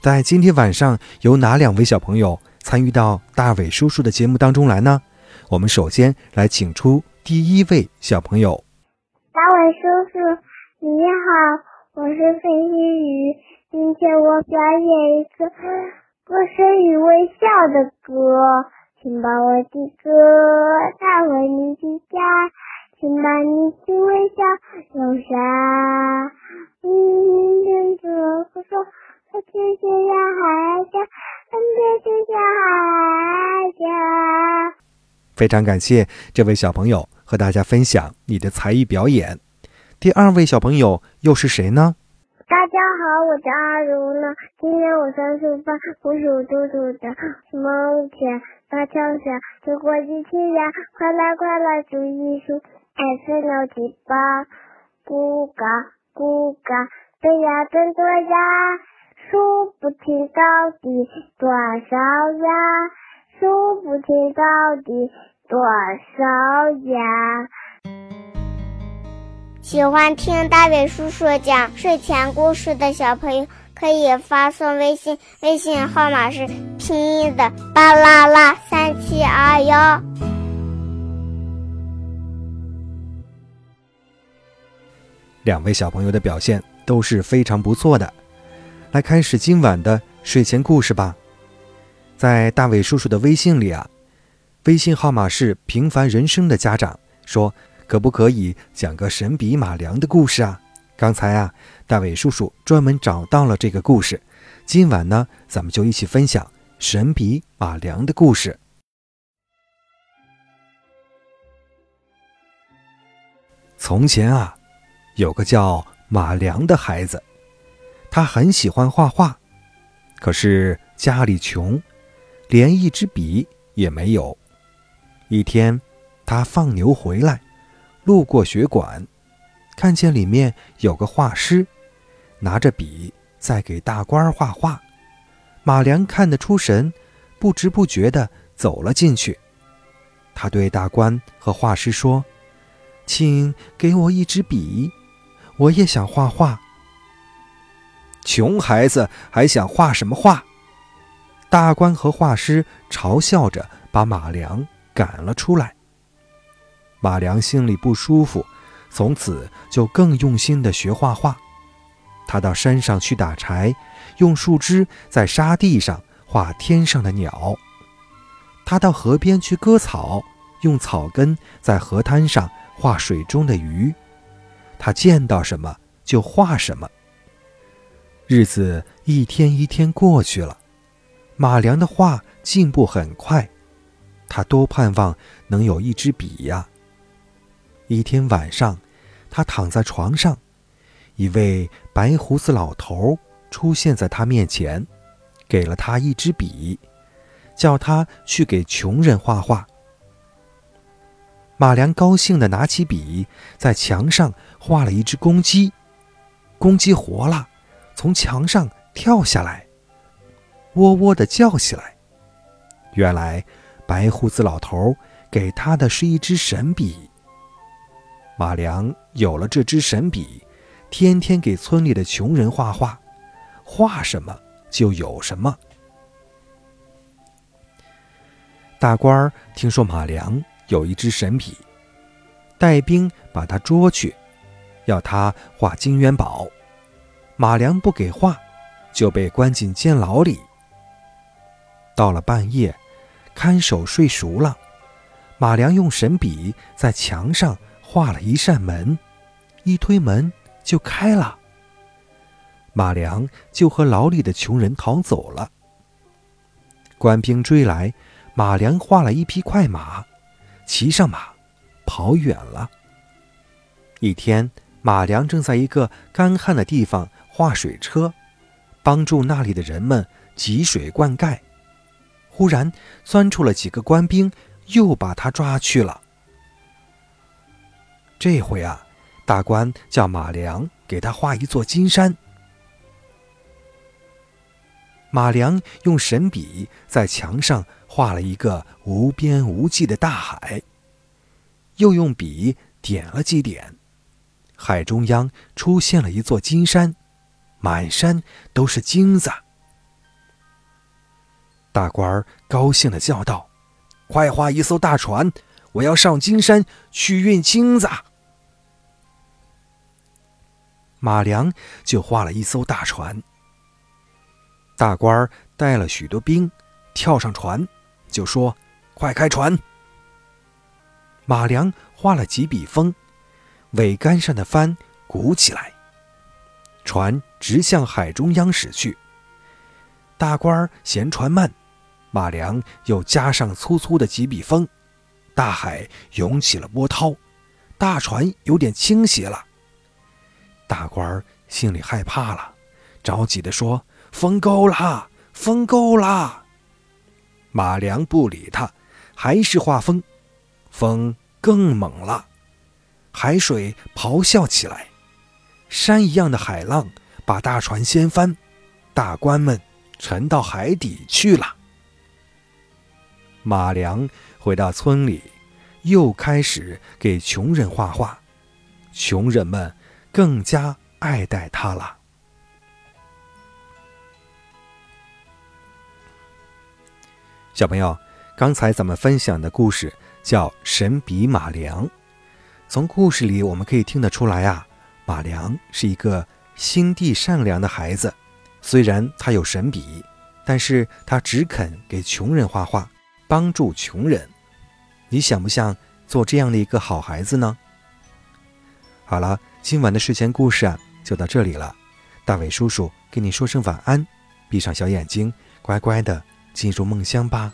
在今天晚上，有哪两位小朋友参与到大伟叔叔的节目当中来呢？我们首先来请出第一位小朋友。大伟叔叔，你好，我是费心雨，今天我表演一个歌声与微笑的歌，请把我的歌带回你的家，请把你的微笑留下。非常感谢这位小朋友和大家分享你的才艺表演。第二位小朋友又是谁呢？大家好，我叫阿如呢。今天我三岁半，我属兔兔的。梦前大桥下，走过一群呀，快来快来数一数，二四六七八，咕嘎咕嘎，对呀真多呀。数不清到底多少呀？数不清到底多少呀？喜欢听大伟叔叔讲睡前故事的小朋友，可以发送微信，微信号码是拼音的巴啦啦三七二幺。两位小朋友的表现都是非常不错的。来开始今晚的睡前故事吧，在大伟叔叔的微信里啊，微信号码是平凡人生的家长说，可不可以讲个神笔马良的故事啊？刚才啊，大伟叔叔专门找到了这个故事，今晚呢，咱们就一起分享神笔马良的故事。从前啊，有个叫马良的孩子。他很喜欢画画，可是家里穷，连一支笔也没有。一天，他放牛回来，路过学馆，看见里面有个画师，拿着笔在给大官画画。马良看得出神，不知不觉地走了进去。他对大官和画师说：“请给我一支笔，我也想画画。”穷孩子还想画什么画？大官和画师嘲笑着把马良赶了出来。马良心里不舒服，从此就更用心地学画画。他到山上去打柴，用树枝在沙地上画天上的鸟；他到河边去割草，用草根在河滩上画水中的鱼。他见到什么就画什么。日子一天一天过去了，马良的画进步很快，他多盼望能有一支笔呀。一天晚上，他躺在床上，一位白胡子老头出现在他面前，给了他一支笔，叫他去给穷人画画。马良高兴地拿起笔，在墙上画了一只公鸡，公鸡活了。从墙上跳下来，喔喔的叫起来。原来，白胡子老头给他的是一支神笔。马良有了这支神笔，天天给村里的穷人画画，画什么就有什么。大官儿听说马良有一支神笔，带兵把他捉去，要他画金元宝。马良不给画，就被关进监牢里。到了半夜，看守睡熟了，马良用神笔在墙上画了一扇门，一推门就开了。马良就和牢里的穷人逃走了。官兵追来，马良画了一匹快马，骑上马，跑远了。一天，马良正在一个干旱的地方。画水车，帮助那里的人们汲水灌溉。忽然钻出了几个官兵，又把他抓去了。这回啊，大官叫马良给他画一座金山。马良用神笔在墙上画了一个无边无际的大海，又用笔点了几点，海中央出现了一座金山，满山都是金子。大官儿高兴的叫道：“快画一艘大船，我要上金山去运金子。”马良就画了一艘大船。大官儿带了许多兵，跳上船，就说：“快开船！”马良画了几笔风，桅杆上的帆鼓起来，船直向海中央驶去。大官儿嫌船慢，马良又加上粗粗的几笔风，大海涌起了波涛，大船有点倾斜了。大官心里害怕了，着急地说。风够了，风够了。马良不理他，还是画风，风更猛了，海水咆哮起来，山一样的海浪把大船掀翻，大官们沉到海底去了。马良回到村里，又开始给穷人画画，穷人们更加爱戴他了。小朋友，刚才咱们分享的故事叫《神笔马良》。从故事里我们可以听得出来啊，马良是一个心地善良的孩子。虽然他有神笔，但是他只肯给穷人画画，帮助穷人。你想不想做这样的一个好孩子呢？好了，今晚的睡前故事啊，就到这里了。大伟叔叔跟你说声晚安，闭上小眼睛，乖乖的。进入梦乡吧。